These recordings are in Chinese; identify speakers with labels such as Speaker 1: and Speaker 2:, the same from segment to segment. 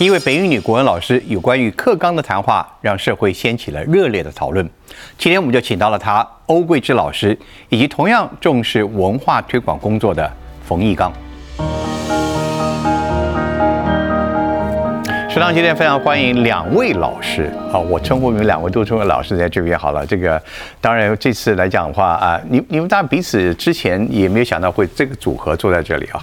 Speaker 1: 一位北语女国文老师有关于课纲的谈话，让社会掀起了热烈的讨论。今天我们就请到了她欧桂芝老师，以及同样重视文化推广工作的冯义刚。食堂今天非常欢迎两位老师啊，我称呼你们两位都称为老师在这边好了。这个当然这次来讲的话啊，你你们大家彼此之前也没有想到会这个组合坐在这里啊。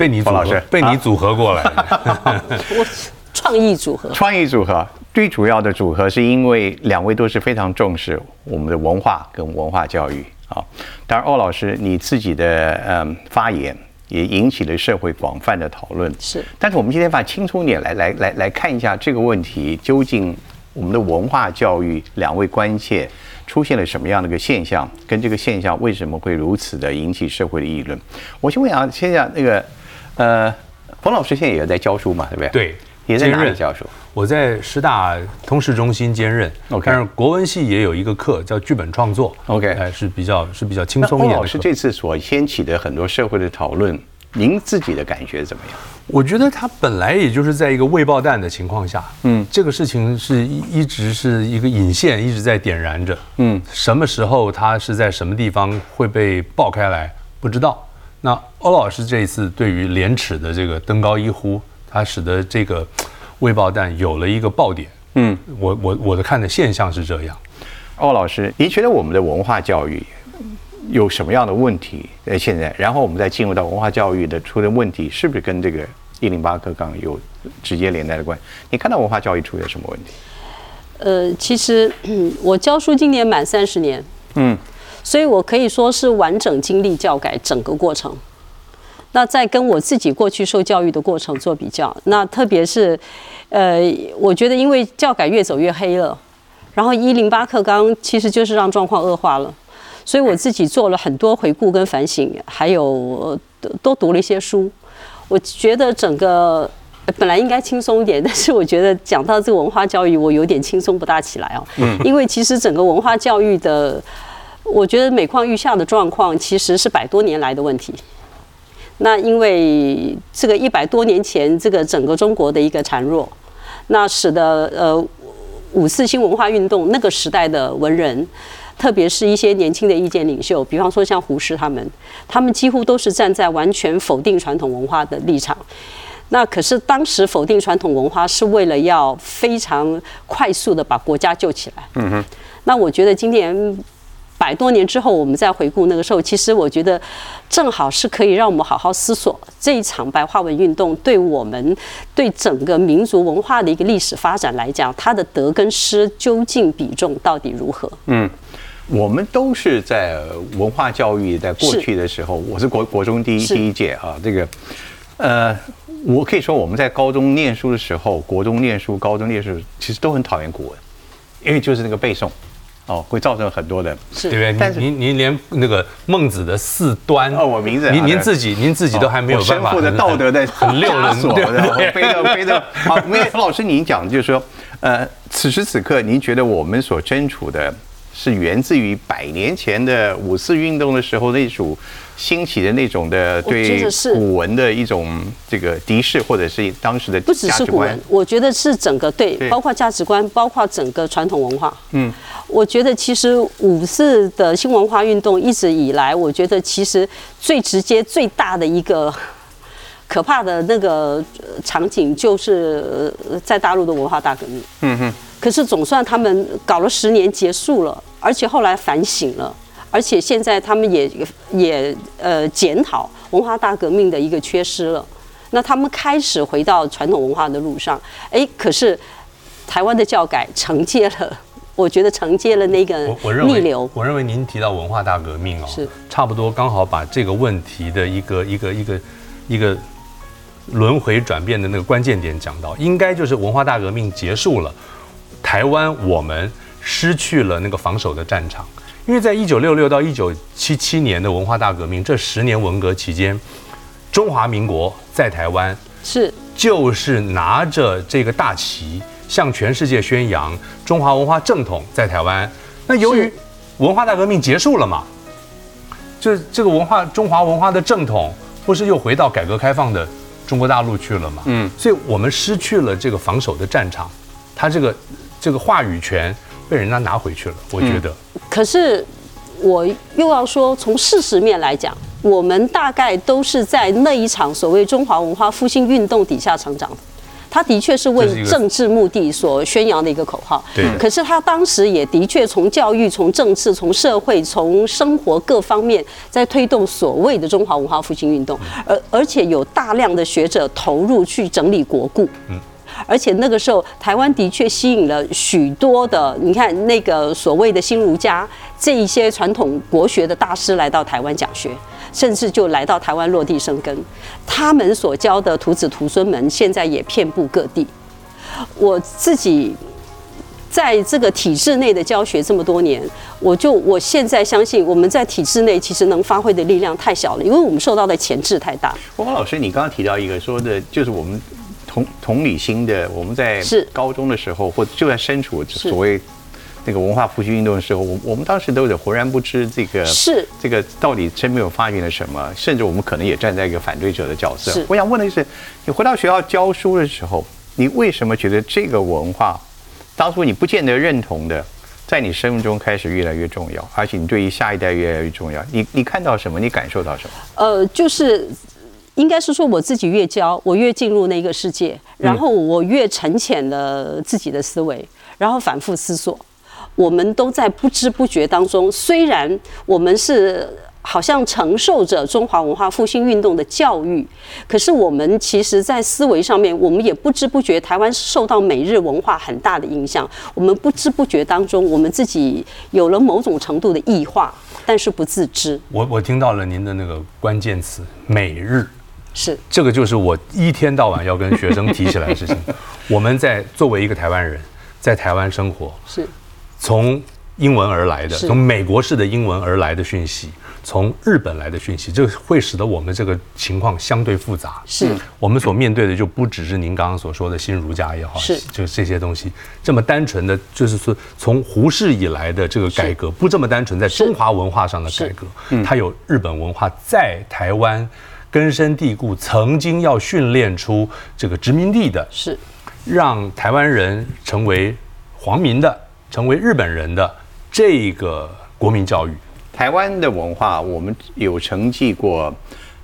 Speaker 2: 被你
Speaker 1: 冯老师
Speaker 2: 被你组合过来的，
Speaker 3: 我 创意组合，
Speaker 1: 创意组合最主要的组合是因为两位都是非常重视我们的文化跟文化教育啊。当然，欧老师你自己的嗯发言也引起了社会广泛的讨论。
Speaker 3: 是，
Speaker 1: 但是我们今天把轻松一点来来来来看一下这个问题，究竟我们的文化教育两位关切出现了什么样的一个现象，跟这个现象为什么会如此的引起社会的议论？我先问啊，先讲那个。呃，冯老师现在也在教书嘛，对不对？
Speaker 2: 对，
Speaker 1: 也在哪里教书？
Speaker 2: 我在师大通识中心兼任。
Speaker 1: OK，
Speaker 2: 但是国文系也有一个课叫剧本创作。
Speaker 1: OK，
Speaker 2: 哎，是比较是比较轻松一点。
Speaker 1: 老师这次所掀起的很多社会的讨论，您自己的感觉怎么样？
Speaker 2: 我觉得他本来也就是在一个未爆弹的情况下，嗯，这个事情是一一直是一个引线，一直在点燃着。嗯，什么时候它是在什么地方会被爆开来，不知道。那欧老师这一次对于廉耻的这个登高一呼，它使得这个未爆弹有了一个爆点。嗯，我我我的看的现象是这样。
Speaker 1: 欧老师，您觉得我们的文化教育有什么样的问题？呃，现在，然后我们再进入到文化教育的出的问题，是不是跟这个一零八课纲有直接连带的关系？你看到文化教育出现什么问题？
Speaker 3: 呃，其实我教书今年满三十年。嗯。所以我可以说是完整经历教改整个过程。那在跟我自己过去受教育的过程做比较，那特别是，呃，我觉得因为教改越走越黑了，然后一零八课纲其实就是让状况恶化了，所以我自己做了很多回顾跟反省，还有多读了一些书。我觉得整个本来应该轻松一点，但是我觉得讲到这个文化教育，我有点轻松不大起来哦。嗯。因为其实整个文化教育的。我觉得每况愈下的状况其实是百多年来的问题。那因为这个一百多年前，这个整个中国的一个孱弱，那使得呃五四新文化运动那个时代的文人，特别是一些年轻的意见领袖，比方说像胡适他们，他们几乎都是站在完全否定传统文化的立场。那可是当时否定传统文化是为了要非常快速的把国家救起来。嗯哼。那我觉得今年。百多年之后，我们再回顾那个时候，其实我觉得正好是可以让我们好好思索这一场白话文运动对我们对整个民族文化的一个历史发展来讲，它的德跟失究竟比重到底如何？嗯，
Speaker 1: 我们都是在文化教育在过去的时候，我是国国中第一第一届啊，这个呃，我可以说我们在高中念书的时候，国中念书、高中念书，其实都很讨厌古文，因为就是那个背诵。哦，会造成很多的，
Speaker 2: 对不对？但是您您连那个孟子的四端
Speaker 1: 哦，我名字
Speaker 2: 您您自己您自己都还没有办法，
Speaker 1: 身负的道德的
Speaker 2: 很六人
Speaker 1: 所，非常非常 好。因为老师您讲就是说，呃，此时此刻您觉得我们所身处的是源自于百年前的五四运动的时候那种。兴起的那种的对古文的一种这个敌视，或者是当时的
Speaker 3: 不只是古文，我觉得是整个对，包括价值观，包括整个传统文化。嗯，我觉得其实五四的新文化运动一直以来，我觉得其实最直接、最大的一个可怕的那个场景，就是在大陆的文化大革命。嗯哼。可是总算他们搞了十年结束了，而且后来反省了。而且现在他们也也呃检讨文化大革命的一个缺失了，那他们开始回到传统文化的路上，哎，可是台湾的教改承接了，我觉得承接了那个逆流。
Speaker 2: 我认为您提到文化大革命哦，是差不多刚好把这个问题的一个一个一个一个轮回转变的那个关键点讲到，应该就是文化大革命结束了，台湾我们失去了那个防守的战场。因为在一九六六到一九七七年的文化大革命这十年文革期间，中华民国在台湾
Speaker 3: 是。
Speaker 2: 就是拿着这个大旗向全世界宣扬中华文化正统在台湾。那由于文化大革命结束了嘛，这这个文化中华文化的正统不是又回到改革开放的中国大陆去了嘛，嗯，所以我们失去了这个防守的战场，它这个这个话语权被人家拿回去了，我觉得。
Speaker 3: 可是我又要说，从事实面来讲，我们大概都是在那一场所谓中华文化复兴运动底下成长的。他的确是为政治目的所宣扬的一个口号，
Speaker 2: 对。
Speaker 3: 可是他当时也的确从教育、从政治、从社会、从生活各方面在推动所谓的中华文化复兴运动，而而且有大量的学者投入去整理国故，嗯。而且那个时候，台湾的确吸引了许多的，你看那个所谓的新儒家这一些传统国学的大师来到台湾讲学。甚至就来到台湾落地生根，他们所教的徒子徒孙们现在也遍布各地。我自己在这个体制内的教学这么多年，我就我现在相信我们在体制内其实能发挥的力量太小了，因为我们受到的钳制太大。
Speaker 1: 汪老师，你刚刚提到一个说的，就是我们同同理心的，我们在高中的时候，或者就在身处所谓。那个文化复兴运动的时候，我我们当时都有浑然不知这个
Speaker 3: 是
Speaker 1: 这个到底真没有发现了什么，甚至我们可能也站在一个反对者的角色。我想问的是，你回到学校教书的时候，你为什么觉得这个文化当初你不见得认同的，在你生命中开始越来越重要，而且你对于下一代越来越重要？你你看到什么？你感受到什么？
Speaker 3: 呃，就是应该是说我自己越教，我越进入那个世界，然后我越沉潜了自己的思维，然后反复思索。我们都在不知不觉当中，虽然我们是好像承受着中华文化复兴运动的教育，可是我们其实，在思维上面，我们也不知不觉，台湾受到美日文化很大的影响。我们不知不觉当中，我们自己有了某种程度的异化，但是不自知。
Speaker 2: 我我听到了您的那个关键词“美日”，
Speaker 3: 是。
Speaker 2: 这个就是我一天到晚要跟学生提起来的事情。我们在作为一个台湾人，在台湾生活
Speaker 3: 是。
Speaker 2: 从英文而来的，从美国式的英文而来的讯息，从日本来的讯息，这会使得我们这个情况相对复杂。
Speaker 3: 是，
Speaker 2: 我们所面对的就不只是您刚刚所说的新儒家也好，
Speaker 3: 是，
Speaker 2: 就这些东西。这么单纯的，就是说从胡适以来的这个改革，不这么单纯，在中华文化上的改革，它有日本文化在台湾根深蒂固，曾经要训练出这个殖民地的，
Speaker 3: 是，
Speaker 2: 让台湾人成为皇民的。成为日本人的这个国民教育，
Speaker 1: 台湾的文化，我们有承继过，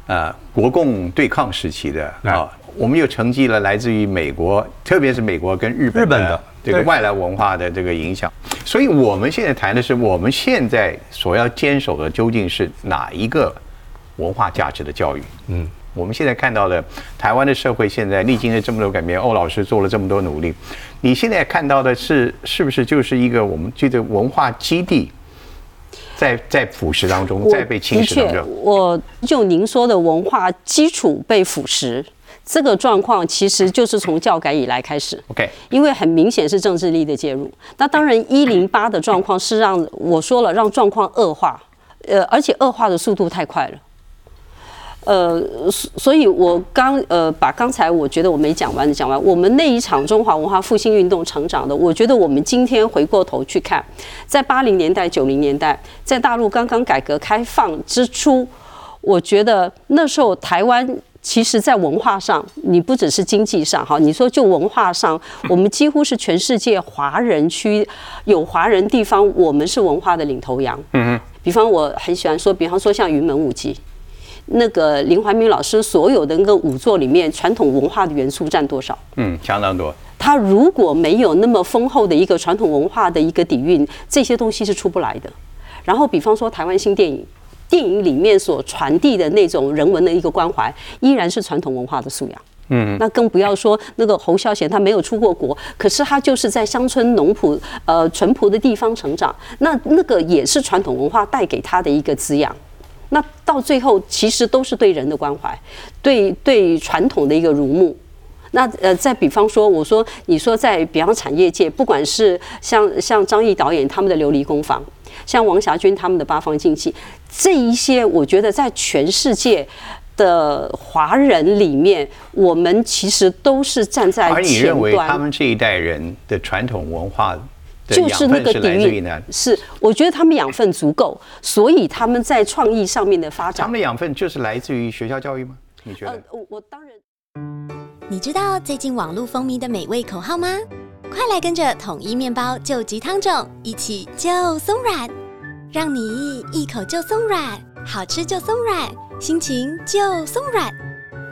Speaker 1: 呃，国共对抗时期的啊，我们又承继了来自于美国，特别是美国跟日本的这个外来文化的这个影响，所以我们现在谈的是，我们现在所要坚守的究竟是哪一个文化价值的教育？嗯。我们现在看到的台湾的社会，现在历经了这么多改变，欧老师做了这么多努力，你现在看到的是是不是就是一个我们这个文化基地，在在腐蚀当中，在被侵蚀当中？
Speaker 3: 我就您说的文化基础被腐蚀，这个状况其实就是从教改以来开始。
Speaker 1: OK，
Speaker 3: 因为很明显是政治力的介入。那当然，一零八的状况是让我说了，让状况恶化，呃，而且恶化的速度太快了。呃，所以，我刚呃把刚才我觉得我没讲完的讲完。我们那一场中华文化复兴运动成长的，我觉得我们今天回过头去看，在八零年代、九零年代，在大陆刚刚改革开放之初，我觉得那时候台湾其实在文化上，你不只是经济上哈，你说就文化上，我们几乎是全世界华人区有华人地方，我们是文化的领头羊。嗯嗯。比方我很喜欢说，比方说像云门舞集。那个林怀民老师所有的那个舞作里面，传统文化的元素占多少？
Speaker 1: 嗯，相当多。
Speaker 3: 他如果没有那么丰厚的一个传统文化的一个底蕴，这些东西是出不来的。然后，比方说台湾新电影，电影里面所传递的那种人文的一个关怀，依然是传统文化的素养。嗯，那更不要说那个侯孝贤，他没有出过国，可是他就是在乡村农朴呃淳朴的地方成长，那那个也是传统文化带给他的一个滋养。那到最后，其实都是对人的关怀，对对传统的一个儒目。那呃，再比方说，我说你说在比方产业界，不管是像像张译导演他们的琉璃工坊，像王霞军他们的八方竞技，这一些，我觉得在全世界的华人里面，我们其实都是站在前端。而
Speaker 1: 你认为他们这一代人的传统文化？
Speaker 3: 就是那个底蕴，是我觉得他们养分足够，所以他们在创意上面的发展。
Speaker 1: 他们的养分就是来自于学校教育吗？你觉得？
Speaker 3: 我我当然。
Speaker 4: 你知道最近网络风靡的美味口号吗？快来跟着统一面包救急汤种一起就松软，让你一口就松软，好吃就松软，心情就松软。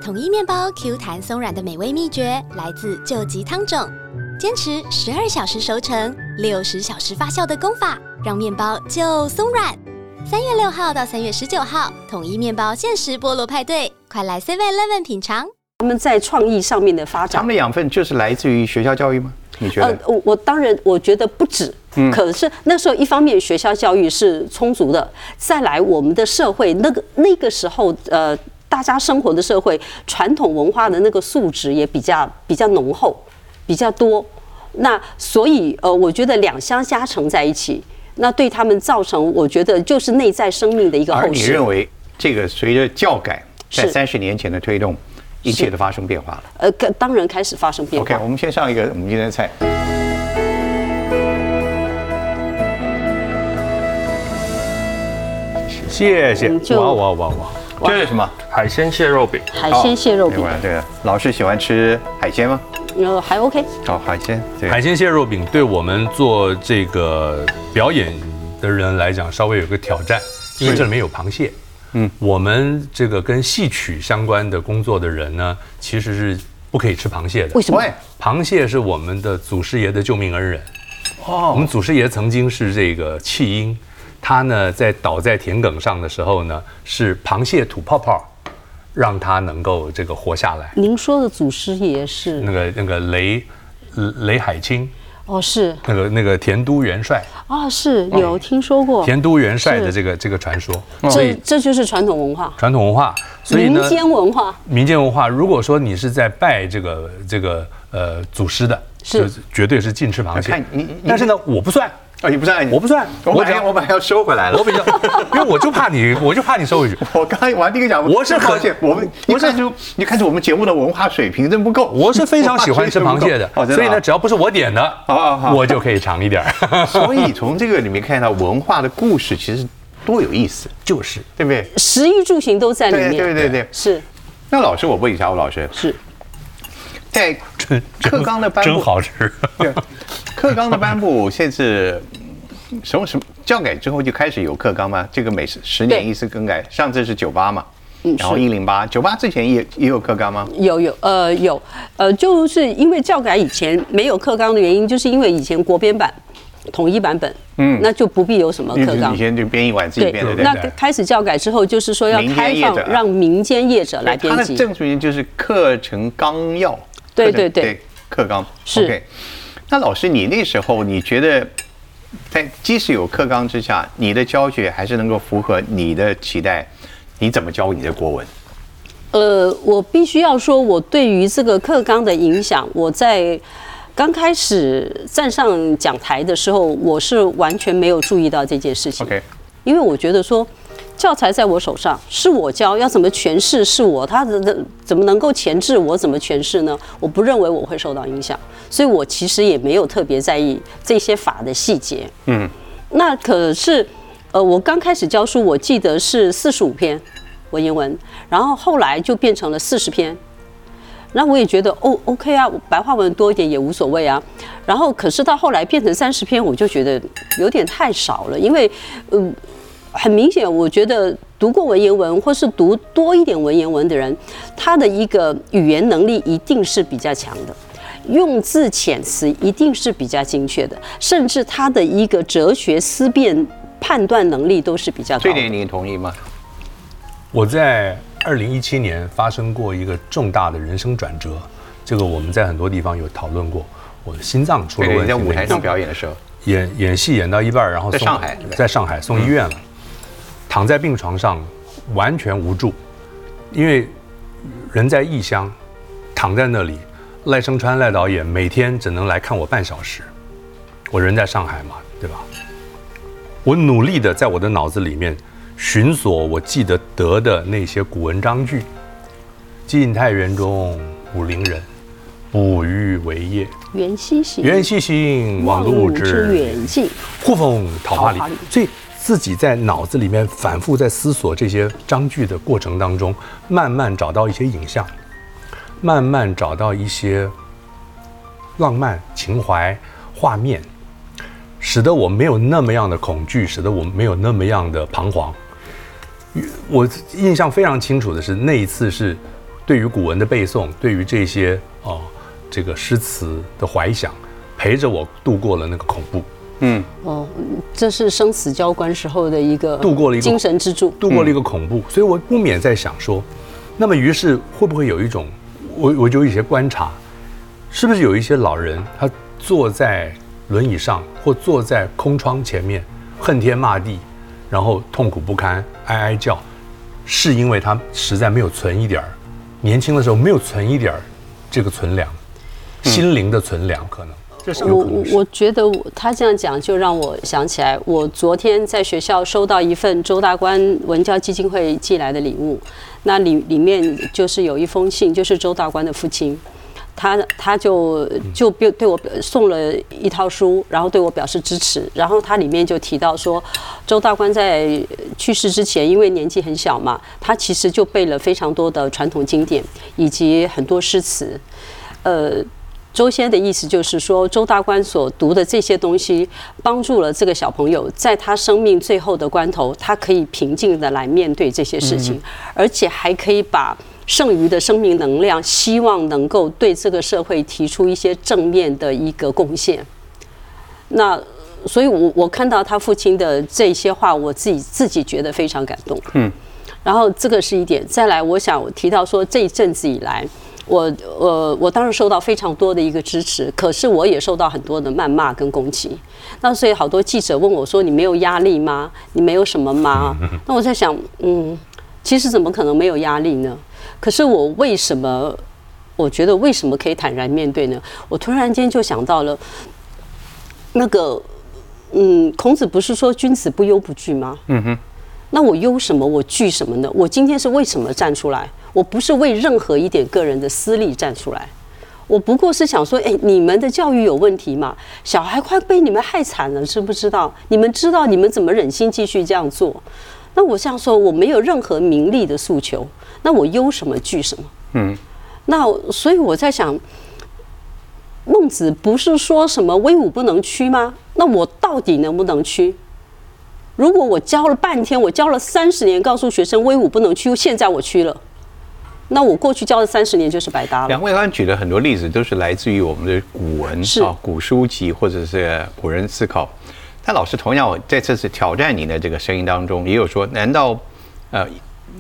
Speaker 4: 统一面包 Q 弹松软的美味秘诀来自救急汤种，坚持十二小时熟成、六十小时发酵的功法，让面包就松软。三月六号到三月十九号，统一面包限时菠萝派对，快来 Seven Eleven 品尝。
Speaker 3: 他们在创意上面的发展，
Speaker 1: 他们的养分就是来自于学校教育吗？你觉得？
Speaker 3: 我我当然我觉得不止，嗯，可是那时候一方面学校教育是充足的，再来我们的社会那个那个时候呃大家生活的社会传统文化的那个素质也比较比较浓厚，比较多，那所以呃我觉得两相加成在一起，那对他们造成我觉得就是内在生命的一个后
Speaker 1: 而你认为这个随着教改在三十年前的推动？一切都发生变化了。
Speaker 3: 呃，当然开始发生变化。
Speaker 1: OK，我们先上一个我们今天的菜。
Speaker 2: 谢谢。哇哇哇哇！
Speaker 1: 这是什么？
Speaker 5: 海鲜蟹肉饼。
Speaker 3: 海鲜蟹肉饼。
Speaker 1: 对个老师喜欢吃海鲜吗？
Speaker 3: 呃，还 OK。
Speaker 1: 好，海鲜。
Speaker 2: 海鲜蟹肉饼对我们做这个表演的人来讲，稍微有个挑战，因为这里面有螃蟹。嗯，我们这个跟戏曲相关的工作的人呢，其实是不可以吃螃蟹的。
Speaker 3: 为什么？
Speaker 2: 螃蟹是我们的祖师爷的救命恩人。哦，我们祖师爷曾经是这个弃婴，他呢在倒在田埂上的时候呢，是螃蟹吐泡泡，让他能够这个活下来。
Speaker 3: 您说的祖师爷是？
Speaker 2: 那个那个雷雷海清。
Speaker 3: 哦，是。
Speaker 2: 那个那个田都元帅。
Speaker 3: 啊，是有听说过。
Speaker 2: 田都元帅的这个这个传说，
Speaker 3: 这这就是传统文化，
Speaker 2: 传统文化，
Speaker 3: 所以民间文化，
Speaker 2: 民间文化。如果说你是在拜这个这个呃祖师的，
Speaker 3: 是。
Speaker 2: 绝对是禁吃螃蟹，但是呢，我不算。
Speaker 1: 啊，你不算，
Speaker 2: 我不算，
Speaker 1: 我讲我本来要收回来了，
Speaker 2: 我比较，因为我就怕你，我就怕你收回去。
Speaker 1: 我刚刚我第一个讲，
Speaker 2: 我是
Speaker 1: 抱歉，我们你看出你看出我们节目的文化水平真不够。
Speaker 2: 我是非常喜欢吃螃蟹的，所以呢，只要不是我点的，我就可以尝一点。
Speaker 1: 所以从这个里面看到文化的故事，其实多有意思，
Speaker 2: 就是
Speaker 1: 对不对？
Speaker 3: 食衣住行都在里面，
Speaker 1: 对对对，
Speaker 3: 是。
Speaker 1: 那老师，我问一下，吴老师
Speaker 3: 是
Speaker 1: 在课纲的颁
Speaker 2: 布，真好吃。
Speaker 1: 对课纲的颁布，现在。什么什么教改之后就开始有课纲吗？这个每十十年一次更改，上次是九八嘛，然后一零八，九八之前也也有课纲吗？
Speaker 3: 有有呃有呃，就是因为教改以前没有课纲的原因，就是因为以前国编版统一版本，嗯，那就不必有什么课纲。
Speaker 1: 以前就编译完自己编的。
Speaker 3: 那开始教改之后，就是说要开放让民间业者来编辑。它
Speaker 1: 的正式名就是课程纲要。
Speaker 3: 对对对，
Speaker 1: 课纲
Speaker 3: 是。
Speaker 1: 那老师，你那时候你觉得？在即使有课纲之下，你的教学还是能够符合你的期待。你怎么教你的国文？
Speaker 3: 呃，我必须要说，我对于这个课纲的影响，我在刚开始站上讲台的时候，我是完全没有注意到这件事情。
Speaker 1: OK，
Speaker 3: 因为我觉得说。教材在我手上，是我教，要怎么诠释是我，他的怎么能够前置我怎么诠释呢？我不认为我会受到影响，所以我其实也没有特别在意这些法的细节。嗯，那可是，呃，我刚开始教书，我记得是四十五篇文言文，然后后来就变成了四十篇，那我也觉得哦，OK 啊，白话文多一点也无所谓啊。然后可是到后来变成三十篇，我就觉得有点太少了，因为，嗯。很明显，我觉得读过文言文或是读多一点文言文的人，他的一个语言能力一定是比较强的，用字遣词一定是比较精确的，甚至他的一个哲学思辨判断能力都是比较高。
Speaker 1: 这点你同意吗？
Speaker 2: 我在二零一七年发生过一个重大的人生转折，这个我们在很多地方有讨论过。我的心脏出了问题，
Speaker 1: 在舞台上表演的时候，
Speaker 2: 演演戏演到一半，然后
Speaker 1: 在上海，
Speaker 2: 在上海送医院了。躺在病床上，完全无助，因为人在异乡，躺在那里，赖声川赖导演每天只能来看我半小时，我人在上海嘛，对吧？我努力的在我的脑子里面寻索我记得得的那些古文章句：“晋太元中，武陵人，捕鱼为业。
Speaker 3: 缘溪行，
Speaker 2: 缘溪行，忘路之
Speaker 3: 远近。
Speaker 2: 忽逢桃花里。”所以。自己在脑子里面反复在思索这些章句的过程当中，慢慢找到一些影像，慢慢找到一些浪漫情怀画面，使得我没有那么样的恐惧，使得我没有那么样的彷徨。我印象非常清楚的是，那一次是对于古文的背诵，对于这些哦这个诗词的怀想，陪着我度过了那个恐怖。嗯，
Speaker 3: 哦，这是生死交关时候的一个
Speaker 2: 度过了一个
Speaker 3: 精神支柱，
Speaker 2: 度过了一个恐怖。所以我不免在想说，那么于是会不会有一种，我我就有一些观察，是不是有一些老人他坐在轮椅上或坐在空窗前面，恨天骂地。然后痛苦不堪，哀哀叫，是因为他实在没有存一点儿，年轻的时候没有存一点儿这个存粮，心灵的存粮可能。这是
Speaker 3: 我我我觉得他这样讲就让我想起来，我昨天在学校收到一份周大官文教基金会寄来的礼物，那里里面就是有一封信，就是周大官的父亲。他他就就对对我送了一套书，然后对我表示支持。然后他里面就提到说，周大官在去世之前，因为年纪很小嘛，他其实就背了非常多的传统经典以及很多诗词。呃，周先的意思就是说，周大官所读的这些东西，帮助了这个小朋友，在他生命最后的关头，他可以平静的来面对这些事情，而且还可以把。剩余的生命能量，希望能够对这个社会提出一些正面的一个贡献。那，所以我我看到他父亲的这些话，我自己自己觉得非常感动。嗯。然后这个是一点，再来，我想提到说这一阵子以来，我我我当然受到非常多的一个支持，可是我也受到很多的谩骂跟攻击。那所以好多记者问我说：“你没有压力吗？你没有什么吗？” 那我在想，嗯，其实怎么可能没有压力呢？可是我为什么？我觉得为什么可以坦然面对呢？我突然间就想到了那个，嗯，孔子不是说君子不忧不惧吗？嗯哼。那我忧什么？我惧什么呢？我今天是为什么站出来？我不是为任何一点个人的私利站出来，我不过是想说，哎，你们的教育有问题嘛？小孩快被你们害惨了，知不知道？你们知道你们怎么忍心继续这样做？那我这样说，我没有任何名利的诉求。那我忧什么惧什么？嗯，那所以我在想，孟子不是说什么威武不能屈吗？那我到底能不能屈？如果我教了半天，我教了三十年，告诉学生威武不能屈，现在我屈了，那我过去教了三十年就是白搭了。
Speaker 1: 两位刚刚举的很多例子都是来自于我们的古文啊、古书籍或者是古人思考。但老师同样，我在这次挑战您的这个声音当中，也有说，难道呃？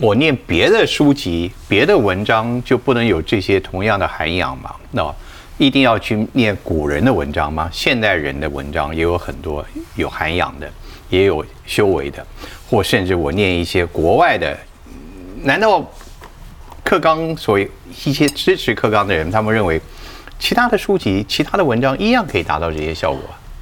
Speaker 1: 我念别的书籍、别的文章就不能有这些同样的涵养吗？那一定要去念古人的文章吗？现代人的文章也有很多有涵养的，也有修为的，或甚至我念一些国外的，难道课纲所谓一些支持课纲的人，他们认为其他的书籍、其他的文章一样可以达到这些效果？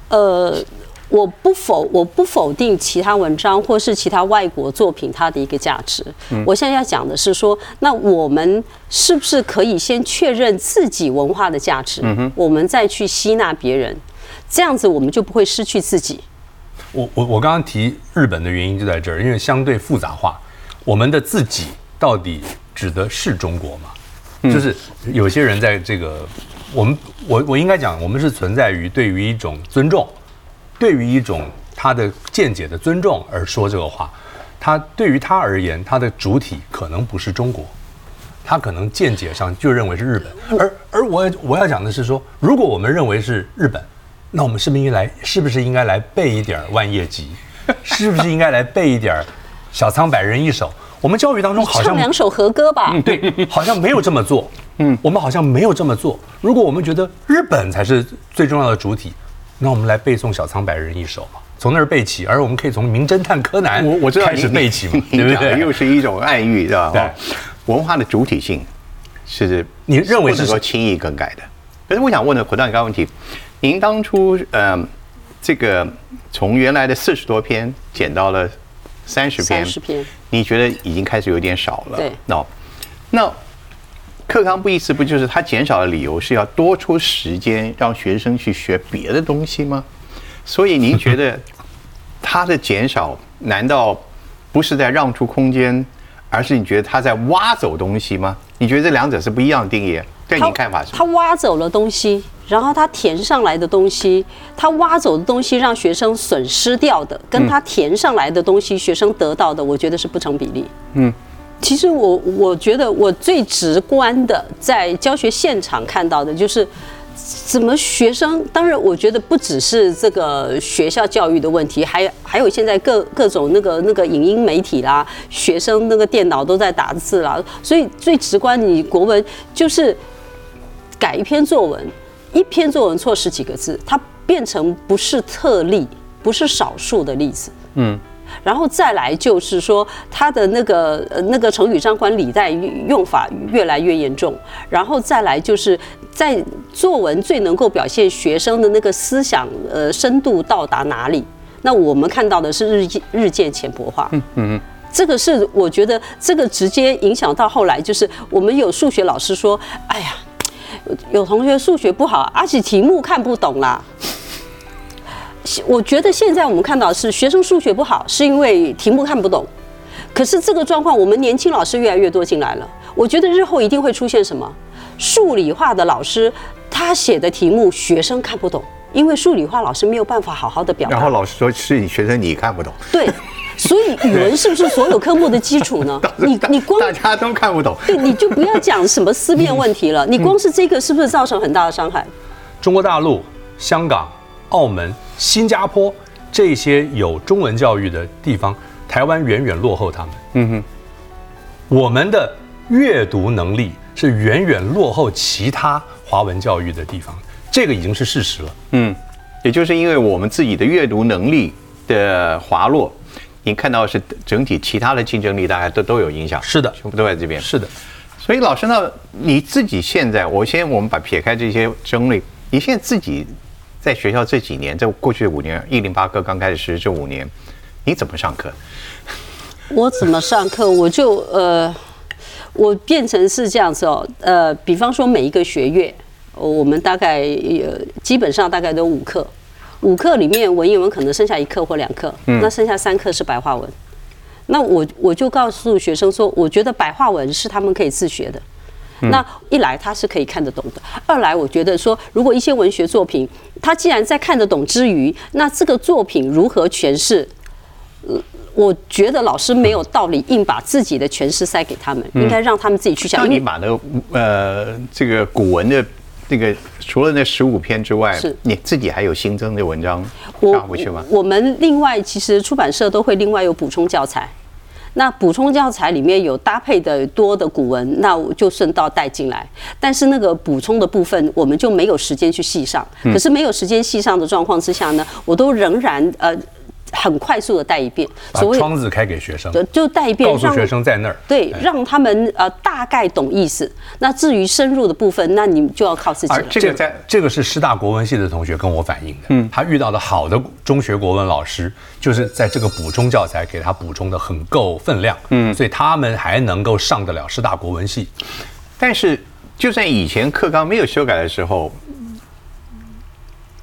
Speaker 1: 呃。
Speaker 3: 我不否我不否定其他文章或是其他外国作品它的一个价值。我现在要讲的是说，那我们是不是可以先确认自己文化的价值，我们再去吸纳别人，这样子我们就不会失去自己。
Speaker 2: 我我我刚刚提日本的原因就在这儿，因为相对复杂化，我们的自己到底指的是中国吗？就是有些人在这个我们我我应该讲，我们是存在于对于一种尊重。对于一种他的见解的尊重而说这个话，他对于他而言，他的主体可能不是中国，他可能见解上就认为是日本。而而我我要讲的是说，如果我们认为是日本，那我们是不是应该来？是不是应该来背一点万叶集？是不是应该来背一点小仓百人一首？我们教育当中好像
Speaker 3: 唱两首和歌吧？
Speaker 2: 嗯对，好像没有这么做。嗯，我们好像没有这么做。如果我们觉得日本才是最重要的主体。那我们来背诵小苍白人一首嘛，从那儿背起，而我们可以从名侦探柯南我我知道开始背起嘛，对不对？
Speaker 1: 又是一种暗喻，是吧？对，文化的主体性是
Speaker 2: 你认为
Speaker 1: 是说轻易更改的。可是我想问的回到一个问题，您当初嗯，这个从原来的四十多篇减到了三十篇，三
Speaker 3: 十篇，
Speaker 1: 你觉得已经开始有点少了？
Speaker 3: 对，
Speaker 1: 那那。课纲不意思不就是他减少的理由是要多出时间让学生去学别的东西吗？所以您觉得他的减少难道不是在让出空间，而是你觉得他在挖走东西吗？你觉得这两者是不一样的定义？对你看法是？
Speaker 3: 他挖走了东西，然后他填上来的东西，他挖走的东西让学生损失掉的，跟他填上来的东西学生得到的，我觉得是不成比例。嗯，其实我我觉得我最直观的在教学现场看到的就是。怎么学生？当然，我觉得不只是这个学校教育的问题，还还有现在各各种那个那个影音媒体啦，学生那个电脑都在打字啦，所以最直观，你国文就是改一篇作文，一篇作文错十几个字，它变成不是特例，不是少数的例子。嗯。然后再来就是说，他的那个呃那个成语张冠李戴用法越来越严重。然后再来就是在作文最能够表现学生的那个思想呃深度到达哪里？那我们看到的是日渐日渐浅薄化。嗯嗯，这个是我觉得这个直接影响到后来就是我们有数学老师说，哎呀，有同学数学不好，而且题目看不懂啦。我觉得现在我们看到是学生数学不好，是因为题目看不懂。可是这个状况，我们年轻老师越来越多进来了。我觉得日后一定会出现什么？数理化的老师他写的题目学生看不懂，因为数理化老师没有办法好好的表达。
Speaker 1: 然后老师说是你学生你看不懂。
Speaker 3: 对，所以语文是不是所有科目的基础呢？
Speaker 1: 你你光大家都看不懂。
Speaker 3: 对，你就不要讲什么思辨问题了。你光是这个是不是造成很大的伤害？
Speaker 2: 中国大陆、香港。澳门、新加坡这些有中文教育的地方，台湾远远落后他们。嗯哼，我们的阅读能力是远远落后其他华文教育的地方，这个已经是事实了。嗯，
Speaker 1: 也就是因为我们自己的阅读能力的滑落，你看到是整体其他的竞争力，大家都都有影响。
Speaker 2: 是的，
Speaker 1: 全部都在这边。
Speaker 2: 是的，
Speaker 1: 所以老师呢，你自己现在，我先我们把撇开这些争论，你现在自己。在学校这几年，在过去的五年，一零八课刚开始实施这五年，你怎么上课？
Speaker 3: 我怎么上课？我就呃，我变成是这样子哦，呃，比方说每一个学月，我们大概呃基本上大概都五课，五课里面文言文可能剩下一课或两课，那剩下三课是白话文。那我我就告诉学生说，我觉得白话文是他们可以自学的。那一来他是可以看得懂的，二来我觉得说，如果一些文学作品，他既然在看得懂之余，那这个作品如何诠释？呃，我觉得老师没有道理硬把自己的诠释塞给他们，应该让他们自己去想。
Speaker 1: 那你把那个呃这个古文的那个除了那十五篇之外，是你自己还有新增的文章发回去吗？
Speaker 3: 我们另外其实出版社都会另外有补充教材。那补充教材里面有搭配的多的古文，那我就顺道带进来。但是那个补充的部分，我们就没有时间去细上。可是没有时间细上的状况之下呢，我都仍然呃。很快速的带一遍，
Speaker 2: 所谓窗子开给学生，
Speaker 3: 就带一遍，
Speaker 2: 告诉学生在那儿，
Speaker 3: 对，让他们呃大概懂意思。那至于深入的部分，那你就要靠自己了。
Speaker 2: 这个在这个是师大国文系的同学跟我反映的，嗯，他遇到的好的中学国文老师，就是在这个补充教材给他补充的很够分量，嗯，所以他们还能够上得了师大国文系。
Speaker 1: 但是，就算以前课纲没有修改的时候。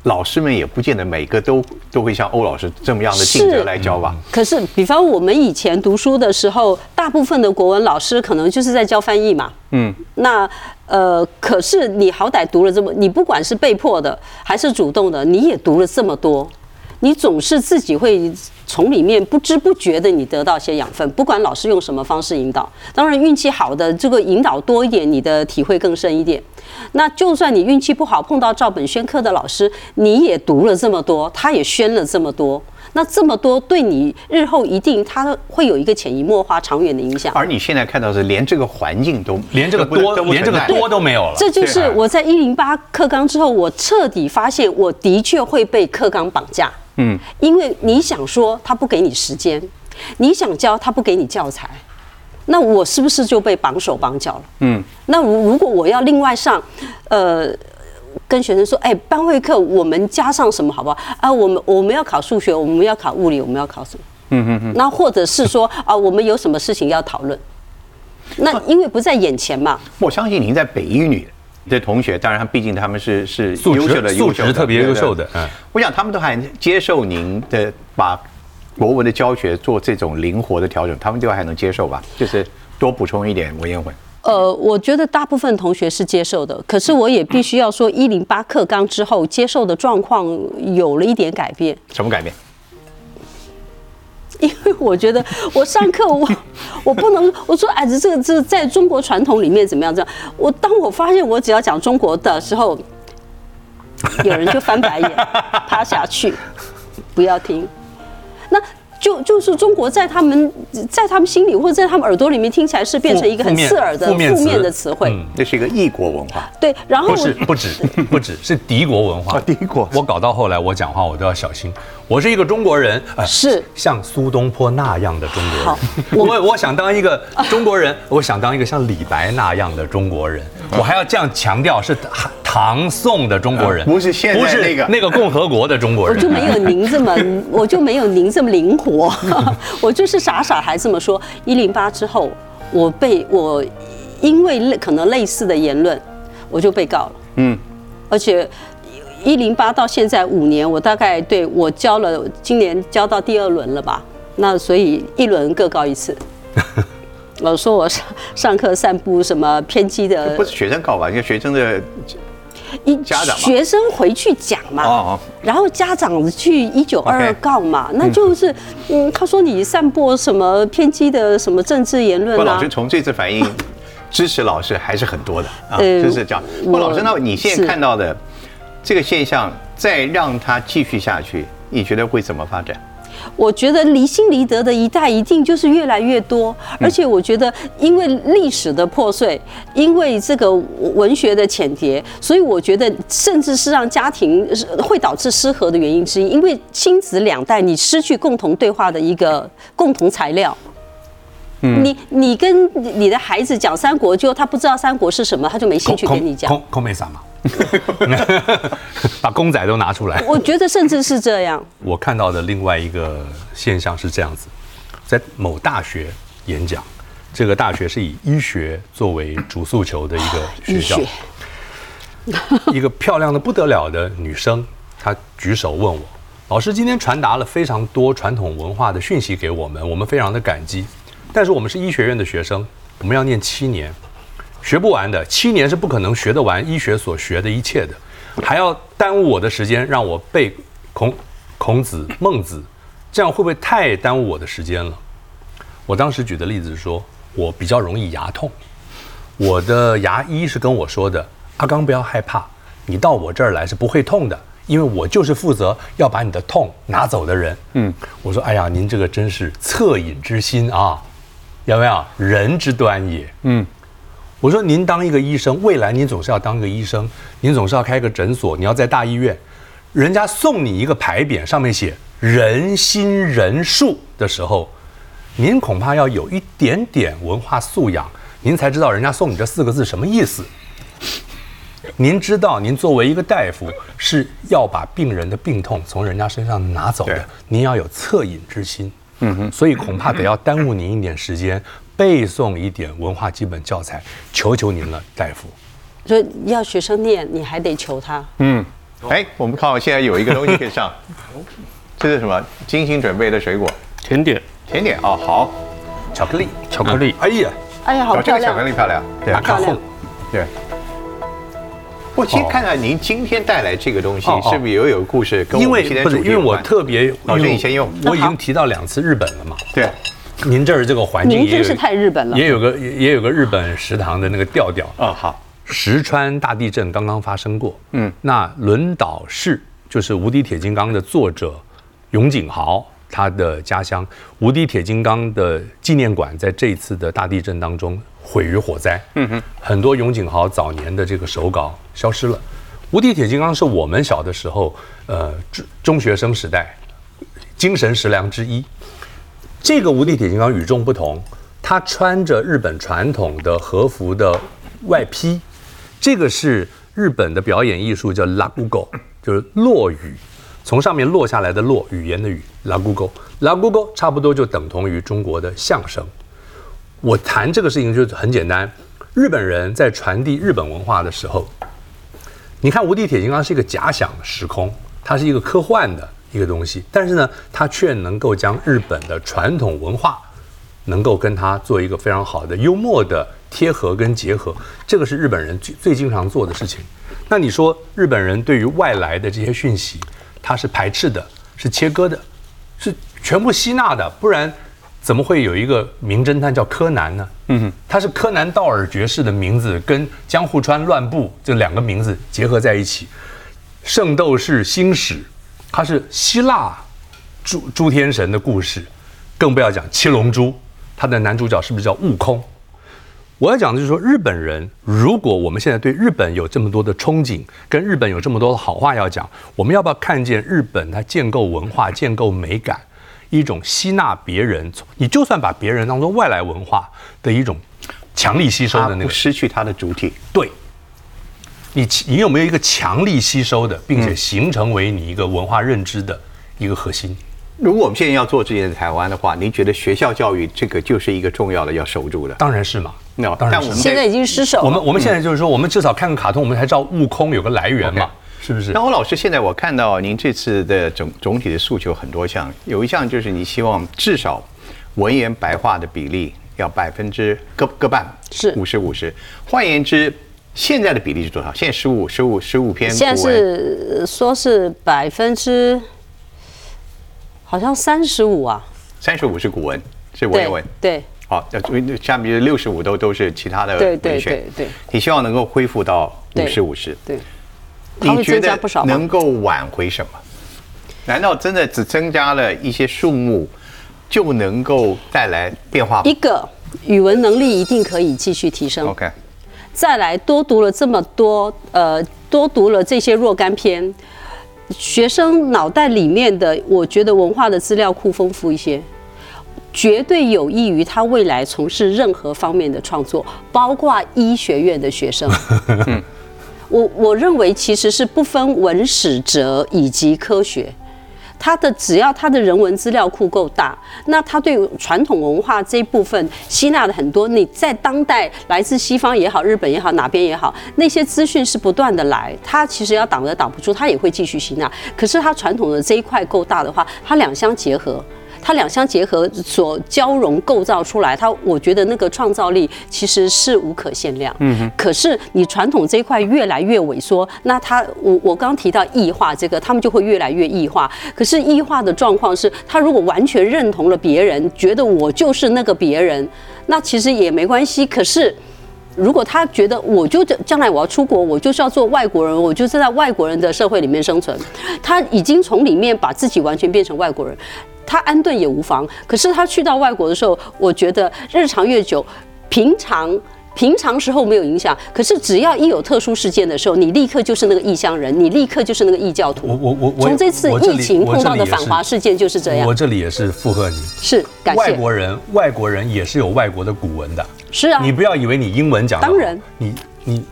Speaker 1: 老师们也不见得每个都都会像欧老师这么样的尽责来教吧。
Speaker 3: 可是，比方我们以前读书的时候，大部分的国文老师可能就是在教翻译嘛。嗯。那呃，可是你好歹读了这么，你不管是被迫的还是主动的，你也读了这么多，你总是自己会从里面不知不觉的你得到些养分。不管老师用什么方式引导，当然运气好的这个引导多一点，你的体会更深一点。那就算你运气不好碰到照本宣科的老师，你也读了这么多，他也宣了这么多，那这么多对你日后一定他会有一个潜移默化、长远的影响。
Speaker 1: 而你现在看到是连这个环境都
Speaker 2: 连这个多连这个多都没有了。
Speaker 3: 这就是我在一零八课纲之后，我彻底发现我的确会被课纲绑架。嗯，因为你想说他不给你时间，你想教他不给你教材。那我是不是就被绑手绑脚了？嗯，那如如果我要另外上，呃，跟学生说，哎，班会课我们加上什么好不好？啊，我们我们要考数学，我们要考物理，我们要考什么？嗯嗯嗯。那或者是说啊，我们有什么事情要讨论？那因为不在眼前嘛。
Speaker 1: 我相信您在北一女的同学，当然他毕竟他们是是优秀的，
Speaker 2: 素质特别优秀的。嗯，
Speaker 1: 我想他们都还接受您的把。国文的教学做这种灵活的调整，他们就还能接受吧？就是多补充一点文言文。
Speaker 3: 呃，我觉得大部分同学是接受的，可是我也必须要说，一零八课纲之后接受的状况有了一点改变。
Speaker 1: 什么改变？
Speaker 3: 因为我觉得我上课我我不能我说哎这这个这在中国传统里面怎么样这样？我当我发现我只要讲中国的时候，有人就翻白眼，趴下去，不要听。那。就就是中国在他们在他们心里或者在他们耳朵里面听起来是变成一个很刺耳的负面的词汇，
Speaker 1: 这是一个异国文化。
Speaker 3: 对，然后
Speaker 2: 不是不止不止是敌国文化，
Speaker 1: 敌国。
Speaker 2: 我搞到后来我讲话我都要小心。我是一个中国人，
Speaker 3: 是
Speaker 2: 像苏东坡那样的中国人。我 我想当一个中国人，我想当一个像李白那样的中国人。我还要这样强调，是唐唐宋的中国人，
Speaker 1: 不是现在那个
Speaker 2: 那个共和国的中国人。
Speaker 3: 我就没有您这么，我就没有您这么灵活。我就是傻傻还这么说。一零八之后，我被我因为类可能类似的言论，我就被告了。嗯，而且。一零八到现在五年，我大概对我交了，今年交到第二轮了吧？那所以一轮各告一次。老说我上上课散布什么偏激的，
Speaker 1: 不是学生告吧？因为学生的一家长
Speaker 3: 学生回去讲嘛，然后家长去一九二二告嘛，那就是嗯，他说你散播什么偏激的什么政治言论啊？
Speaker 1: 老师从这次反应 支持老师还是很多的啊，就是这样。不，老师，那你现在看到的？这个现象再让它继续下去，你觉得会怎么发展？
Speaker 3: 我觉得离心离德的一代一定就是越来越多，而且我觉得因为历史的破碎，因为这个文学的浅叠，所以我觉得甚至是让家庭会导致失和的原因之一。因为亲子两代你失去共同对话的一个共同材料，你你跟你的孩子讲三国，就他不知道三国是什么，他就没兴趣跟你讲。
Speaker 2: 空空没啥嘛。把公仔都拿出来，
Speaker 3: 我觉得甚至是这样。
Speaker 2: 我看到的另外一个现象是这样子，在某大学演讲，这个大学是以医学作为主诉求的一个学校。一个漂亮的不得了的女生，她举手问我：“老师，今天传达了非常多传统文化的讯息给我们，我们非常的感激。但是我们是医学院的学生，我们要念七年。”学不完的，七年是不可能学得完医学所学的一切的，还要耽误我的时间，让我背孔孔子、孟子，这样会不会太耽误我的时间了？我当时举的例子是说，我比较容易牙痛，我的牙医是跟我说的：“阿刚不要害怕，你到我这儿来是不会痛的，因为我就是负责要把你的痛拿走的人。”嗯，我说：“哎呀，您这个真是恻隐之心啊，有没有人之端也？”嗯。我说：“您当一个医生，未来您总是要当一个医生，您总是要开个诊所，你要在大医院，人家送你一个牌匾，上面写‘仁心仁术’的时候，您恐怕要有一点点文化素养，您才知道人家送你这四个字什么意思。您知道，您作为一个大夫是要把病人的病痛从人家身上拿走的，您要有恻隐之心。嗯哼，所以恐怕得要耽误您一点时间。”背诵一点文化基本教材，求求您了，大夫。
Speaker 3: 所以要学生念，你还得求他。嗯，
Speaker 1: 哎，我们看，现在有一个东西可以上，这是什么？精心准备的水果，
Speaker 2: 甜点，
Speaker 1: 甜点哦，好，巧克力，
Speaker 2: 巧克力。
Speaker 3: 哎呀，哎呀，好漂亮，
Speaker 1: 巧克力漂亮，
Speaker 3: 对，漂亮，
Speaker 1: 对。我先看看到您今天带来这个东西，是不是也有故事？跟
Speaker 2: 因为不是，因为我特别，
Speaker 1: 老师你先用，
Speaker 2: 我已经提到两次日本了嘛。
Speaker 1: 对。
Speaker 2: 您这儿这个环境，
Speaker 3: 您真是太日本了。
Speaker 2: 也有个也有个日本食堂的那个调调。
Speaker 1: 哦，好。
Speaker 2: 石川大地震刚刚发生过。嗯。那轮岛市就是《无敌铁金刚》的作者永井豪他的家乡，《无敌铁金刚》的纪念馆在这一次的大地震当中毁于火灾。嗯哼。很多永井豪早年的这个手稿消失了，《无敌铁金刚》是我们小的时候，呃，中中学生时代精神食粮之一。这个无敌铁金刚与众不同，他穿着日本传统的和服的外披，这个是日本的表演艺术，叫拉古狗，就是落语，从上面落下来的落，语言的语，拉古狗，拉古狗差不多就等同于中国的相声。我谈这个事情就很简单，日本人在传递日本文化的时候，你看无敌铁金刚是一个假想时空，它是一个科幻的。一个东西，但是呢，它却能够将日本的传统文化，能够跟它做一个非常好的幽默的贴合跟结合，这个是日本人最最经常做的事情。那你说日本人对于外来的这些讯息，他是排斥的，是切割的，是全部吸纳的，不然怎么会有一个名侦探叫柯南呢？嗯哼，他是柯南道尔爵士的名字跟江户川乱步这两个名字结合在一起，圣斗士星矢，它是希腊诸诸天神的故事，更不要讲七龙珠，它的男主角是不是叫悟空？我要讲的就是说，日本人如果我们现在对日本有这么多的憧憬，跟日本有这么多的好话要讲，我们要不要看见日本它建构文化、建构美感，一种吸纳别人，你就算把别人当做外来文化的一种强力吸收的那个，
Speaker 1: 失去它的主体。
Speaker 2: 对，你你有没有一个强力吸收的，并且形成为你一个文化认知的一个核心？
Speaker 1: 如果我们现在要做这件台湾的话，您觉得学校教育这个就是一个重要的要守住的？
Speaker 2: 当然是嘛。
Speaker 1: 那
Speaker 2: 当然我们，
Speaker 3: 现在已经失守。
Speaker 2: 我们我们现在就是说，我们至少看个卡通，我们才知道悟空有个来源嘛，是不是？
Speaker 1: 那欧老师，现在我看到您这次的总总体的诉求很多项，有一项就是你希望至少文言白话的比例要百分之各各半，
Speaker 3: 是
Speaker 1: 五十五十。换言之，现在的比例是多少？现在十五十五十五篇，
Speaker 3: 现在是说是百分之好像三十五啊，
Speaker 1: 三十五是古文，是文言文，
Speaker 3: 对。
Speaker 1: 好，那下面六十五都都是其他的
Speaker 3: 文选，对对
Speaker 1: 你希望能够恢复到五十五十，
Speaker 3: 对，
Speaker 1: 你觉得能够挽回什么？难道真的只增加了一些数目就能够带来变化？
Speaker 3: 一个语文能力一定可以继续提升。
Speaker 1: OK，
Speaker 3: 再来多读了这么多，呃，多读了这些若干篇，学生脑袋里面的，我觉得文化的资料库丰富一些。绝对有益于他未来从事任何方面的创作，包括医学院的学生。我我认为其实是不分文史哲以及科学，他的只要他的人文资料库够大，那他对传统文化这一部分吸纳的很多。你在当代来自西方也好，日本也好，哪边也好，那些资讯是不断的来，他其实要挡都挡不住，他也会继续吸纳。可是他传统的这一块够大的话，他两相结合。它两相结合所交融构造出来，它我觉得那个创造力其实是无可限量。嗯可是你传统这一块越来越萎缩，那它我我刚提到异化这个，他们就会越来越异化。可是异化的状况是，他如果完全认同了别人，觉得我就是那个别人，那其实也没关系。可是如果他觉得我就将来我要出国，我就是要做外国人，我就是在外国人的社会里面生存，他已经从里面把自己完全变成外国人。他安顿也无妨，可是他去到外国的时候，我觉得日常越久，平常平常时候没有影响，可是只要一有特殊事件的时候，你立刻就是那个异乡人，你立刻就是那个异教徒。
Speaker 2: 我我我
Speaker 3: 从这次疫情碰到的反华事件就是这样。
Speaker 2: 我这里也是附和你，
Speaker 3: 是感谢。
Speaker 2: 外国人，外国人也是有外国的古文的。
Speaker 3: 是啊，
Speaker 2: 你不要以为你英文讲，
Speaker 3: 当然，
Speaker 2: 你你。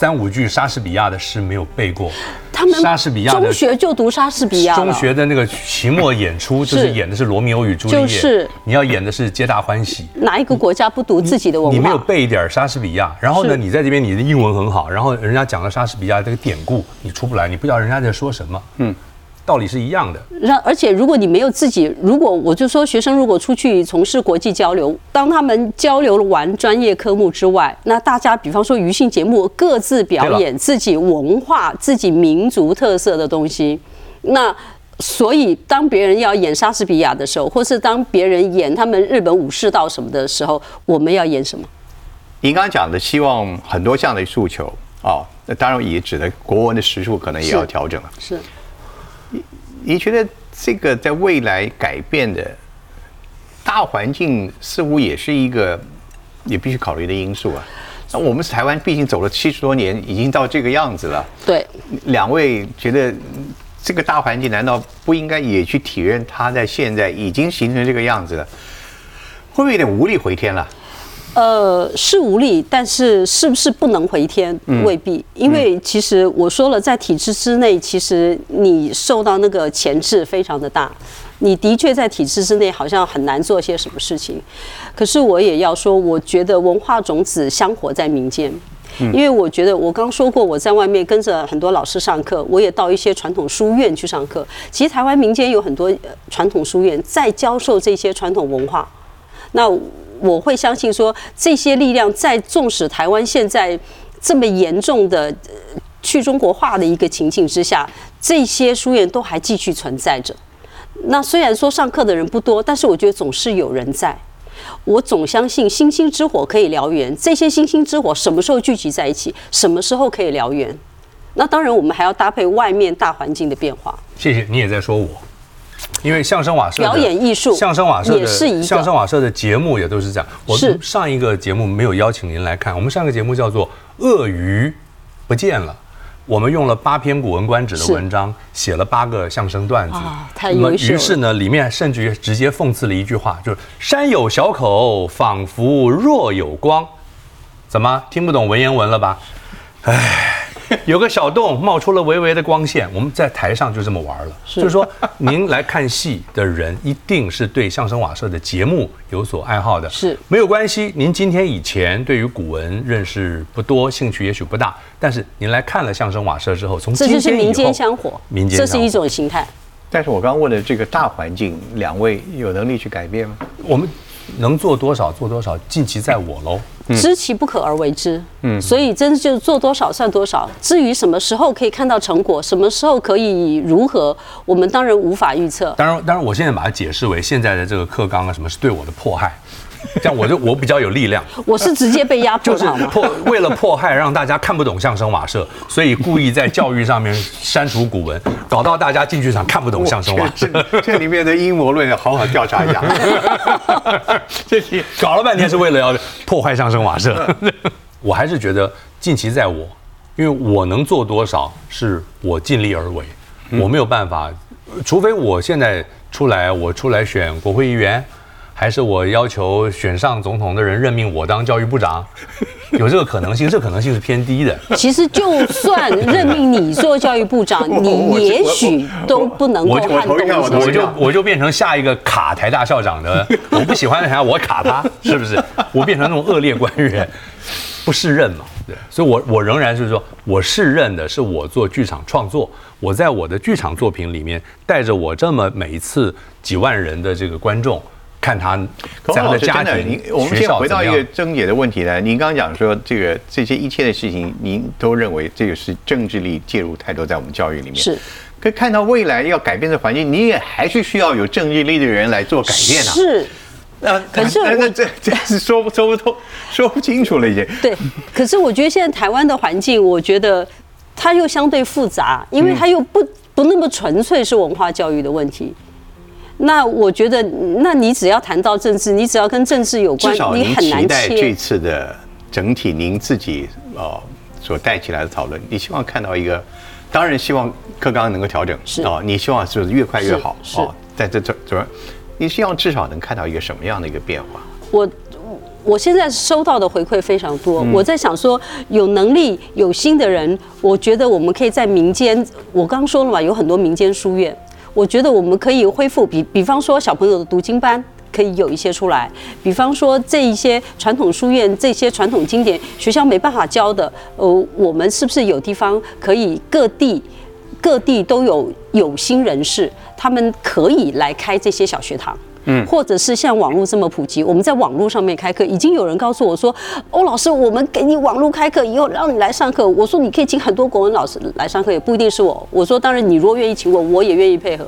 Speaker 2: 三五句莎士比亚的诗没有背过，
Speaker 3: 他们
Speaker 2: 莎士比亚
Speaker 3: 中学就读莎士比亚，
Speaker 2: 中学的那个期末演出就是演的是罗密欧与朱丽叶，
Speaker 3: 就是
Speaker 2: 你要演的是皆大欢喜。
Speaker 3: 哪一个国家不读自己的文
Speaker 2: 化？你没有背一点莎士比亚，然后呢，你在这边你的英文很好，然后人家讲了莎士比亚这个典故，你出不来，你不知道人家在说什么。嗯。道理是一样的。
Speaker 3: 那而且，如果你没有自己，如果我就说学生如果出去从事国际交流，当他们交流完专业科目之外，那大家比方说娱乐节目各自表演自己文化、自己民族特色的东西。那所以，当别人要演莎士比亚的时候，或是当别人演他们日本武士道什么的时候，我们要演什么？
Speaker 1: 您刚刚讲的，希望很多这样的诉求啊，那当然也指的国文的时数可能也要调整了。
Speaker 3: 是。
Speaker 1: 你觉得这个在未来改变的大环境，似乎也是一个也必须考虑的因素啊。那我们台湾毕竟走了七十多年，已经到这个样子了。
Speaker 3: 对，
Speaker 1: 两位觉得这个大环境难道不应该也去体验它在现在已经形成这个样子了？会不会有点无力回天了？
Speaker 3: 呃，是无力，但是是不是不能回天？未必，因为其实我说了，在体制之内，其实你受到那个钳制非常的大，你的确在体制之内好像很难做些什么事情。可是我也要说，我觉得文化种子香火在民间，因为我觉得我刚说过，我在外面跟着很多老师上课，我也到一些传统书院去上课。其实台湾民间有很多传统书院在教授这些传统文化，那。我会相信说，这些力量在纵使台湾现在这么严重的去中国化的一个情境之下，这些书院都还继续存在着。那虽然说上课的人不多，但是我觉得总是有人在。我总相信星星之火可以燎原。这些星星之火什么时候聚集在一起？什么时候可以燎原？那当然，我们还要搭配外面大环境的变化。
Speaker 2: 谢谢你也在说我，因为相声瓦舍
Speaker 3: 表演艺术，
Speaker 2: 相声瓦舍
Speaker 3: 也是一个
Speaker 2: 相声瓦舍的节目也都是这样。我们上一个节目没有邀请您来看，我们上个节目叫做《鳄鱼不见了》。我们用了八篇《古文观止》的文章，写了八个相声段子。
Speaker 3: 太优秀
Speaker 2: 于是呢，里面甚至于直接讽刺了一句话，就是“山有小口，仿佛若有光”。怎么听不懂文言文了吧？唉。有个小洞冒出了微微的光线，我们在台上就这么玩了。就是说，您来看戏的人一定是对相声瓦舍的节目有所爱好的，
Speaker 3: 是
Speaker 2: 没有关系。您今天以前对于古文认识不多，兴趣也许不大，但是您来看了相声瓦舍之后，从
Speaker 3: 这就是民间香火，
Speaker 2: 民间
Speaker 3: 这是一种形态。
Speaker 1: 但是我刚刚问的这个大环境，两位有能力去改变吗？
Speaker 2: 我们。能做多少做多少，尽其在我喽。
Speaker 3: 知其不可而为之，嗯，所以真的就是做多少算多少。至于什么时候可以看到成果，什么时候可以如何，我们当然无法预测。
Speaker 2: 当然，当然，我现在把它解释为现在的这个课纲啊，什么是对我的迫害。这样我就我比较有力量。
Speaker 3: 我是直接被压迫，
Speaker 2: 就是迫为了迫害让大家看不懂相声瓦舍，所以故意在教育上面删除古文，搞到大家进剧场看不懂相声瓦舍。
Speaker 1: 这里面的阴谋论要好好调查一下。
Speaker 2: 这搞了半天是为了要破坏相声瓦舍。我还是觉得尽其在我，因为我能做多少是我尽力而为，我没有办法，除非我现在出来，我出来选国会议员。还是我要求选上总统的人任命我当教育部长，有这个可能性，这可能性是偏低的。
Speaker 3: 其实就算任命你做教育部长，你也许都不能够撼动
Speaker 2: 我就我就变成下一个卡台大校长的，我不喜欢他，我卡他，是不是？我变成那种恶劣官员，不适任嘛？对，所以我我仍然是说，我胜任的是我做剧场创作，我在我的剧场作品里面带着我这么每一次几万人的这个观众。看他这样的家庭，
Speaker 1: 我们先回到一个症结的问题呢。您刚刚讲说，这个这些一切的事情，您都认为这个是政治力介入太多在我们教育里面。
Speaker 3: 是，
Speaker 1: 可看到未来要改变的环境，你也还是需要有政治力的人来做改变啊。
Speaker 3: 是，
Speaker 1: 那可是那这这是说不说不通，说不清楚了已经。
Speaker 3: 对，可是我觉得现在台湾的环境，我觉得它又相对复杂，因为它又不不那么纯粹是文化教育的问题。那我觉得，那你只要谈到政治，你只要跟政治有关，你很难切。
Speaker 1: 这次的整体，您自己哦所带起来的讨论，你希望看到一个，当然希望课纲能够调整，
Speaker 3: 是
Speaker 1: 啊，你希望就是越快越好，哦，在这这这，你希望至少能看到一个什么样的一个变化？
Speaker 3: 我我现在收到的回馈非常多，我在想说，有能力有心的人，我觉得我们可以在民间，我刚说了嘛，有很多民间书院。我觉得我们可以恢复，比比方说小朋友的读经班可以有一些出来，比方说这一些传统书院这些传统经典学校没办法教的，呃，我们是不是有地方可以各地各地都有有心人士，他们可以来开这些小学堂？嗯，或者是像网络这么普及，我们在网络上面开课，已经有人告诉我说：“欧老师，我们给你网络开课以后，让你来上课。”我说：“你可以请很多国文老师来上课，也不一定是我。”我说：“当然，你如果愿意请我，我也愿意配合。”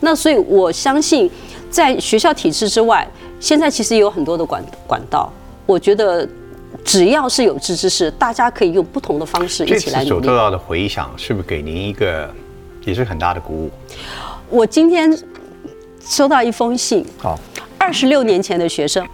Speaker 3: 那所以，我相信在学校体制之外，现在其实有很多的管管道。我觉得只要是有志之士，大家可以用不同的方式一起来努力。
Speaker 1: 所得到的回响，是不是给您一个也是很大的鼓舞？
Speaker 3: 我今天。收到一封信，好，二十六年前的学生，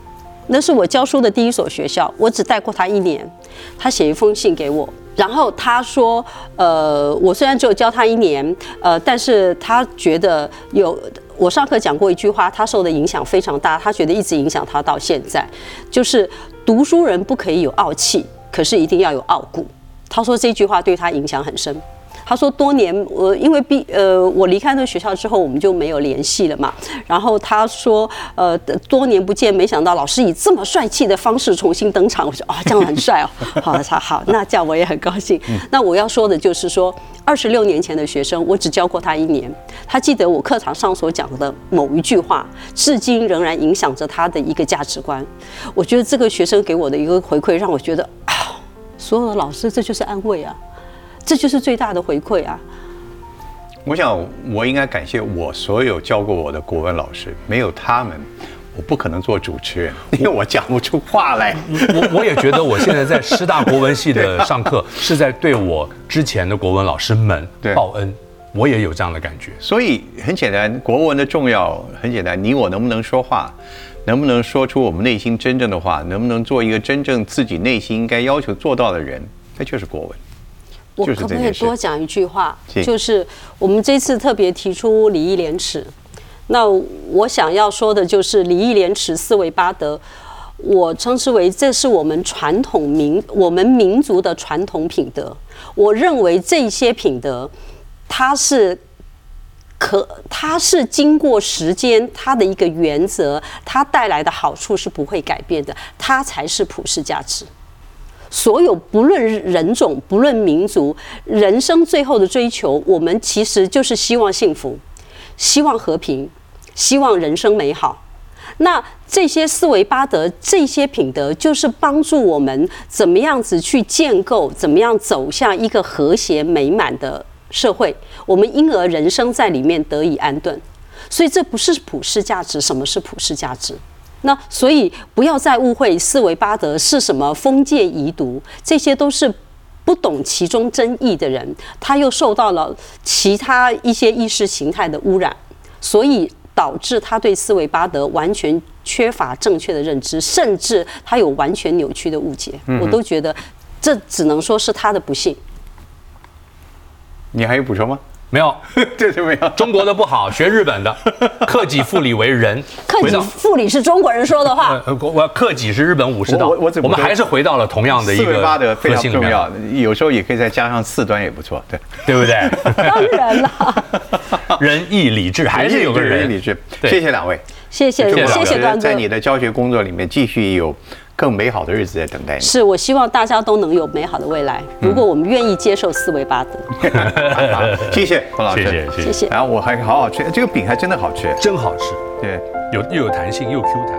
Speaker 3: 那是我教书的第一所学校，我只带过他一年。他写一封信给我，然后他说，呃，我虽然只有教他一年，呃，但是他觉得有我上课讲过一句话，他受的影响非常大，他觉得一直影响他到现在，就是读书人不可以有傲气，可是一定要有傲骨。他说这句话对他影响很深。他说多年我因为毕呃我离开那个学校之后，我们就没有联系了嘛。然后他说呃多年不见，没想到老师以这么帅气的方式重新登场。我说啊这样很帅哦，好好好，那这样我也很高兴。那我要说的就是说，二十六年前的学生，我只教过他一年，他记得我课堂上所讲的某一句话，至今仍然影响着他的一个价值观。我觉得这个学生给我的一个回馈，让我觉得啊，所有的老师这就是安慰啊。这就是最大的回馈啊！
Speaker 1: 我想，我应该感谢我所有教过我的国文老师，没有他们，我不可能做主持人，因为我讲不出话来。
Speaker 2: 我我也觉得，我现在在师大国文系的上课，是在对我之前的国文老师们报恩。我也有这样的感觉。
Speaker 1: 所以很简单，国文的重要很简单，你我能不能说话，能不能说出我们内心真正的话，能不能做一个真正自己内心应该要求做到的人，那就是国文。
Speaker 3: 我可不可以多讲一句话？就是我们这次特别提出礼义廉耻，那我想要说的就是礼义廉耻四维八德，我称之为这是我们传统民我们民族的传统品德。我认为这些品德，它是可它是经过时间它的一个原则，它带来的好处是不会改变的，它才是普世价值。所有不论人种、不论民族，人生最后的追求，我们其实就是希望幸福，希望和平，希望人生美好。那这些四维八德、这些品德，就是帮助我们怎么样子去建构，怎么样走向一个和谐美满的社会。我们因而人生在里面得以安顿。所以这不是普世价值。什么是普世价值？那所以不要再误会四维八德是什么封建遗毒，这些都是不懂其中真意的人，他又受到了其他一些意识形态的污染，所以导致他对四维八德完全缺乏正确的认知，甚至他有完全扭曲的误解。我都觉得这只能说是他的不幸。
Speaker 1: 你还有补充吗？
Speaker 2: 没有，
Speaker 1: 这就没有。
Speaker 2: 中国的不好，学日本的。克己复礼为仁。
Speaker 3: 克己复礼是中国人说的话。
Speaker 2: 我克己是日本武士道。我我们还是回到了同样的一个
Speaker 1: 八德非常重要。有时候也可以再加上四端也不错，对
Speaker 2: 对不对？
Speaker 3: 当然了。
Speaker 2: 仁义礼智还是有个仁
Speaker 1: 义礼智。谢谢两位，
Speaker 3: 谢谢谢谢段哥，
Speaker 1: 在你的教学工作里面继续有。更美好的日子在等待你。
Speaker 3: 是我希望大家都能有美好的未来。如果我们愿意接受四维八德，
Speaker 1: 谢谢冯老师，
Speaker 3: 谢谢。
Speaker 1: 然后我还好好吃，这个饼还真的好吃，
Speaker 2: 真好吃。
Speaker 1: 对，
Speaker 2: 有又有弹性又 Q 弹。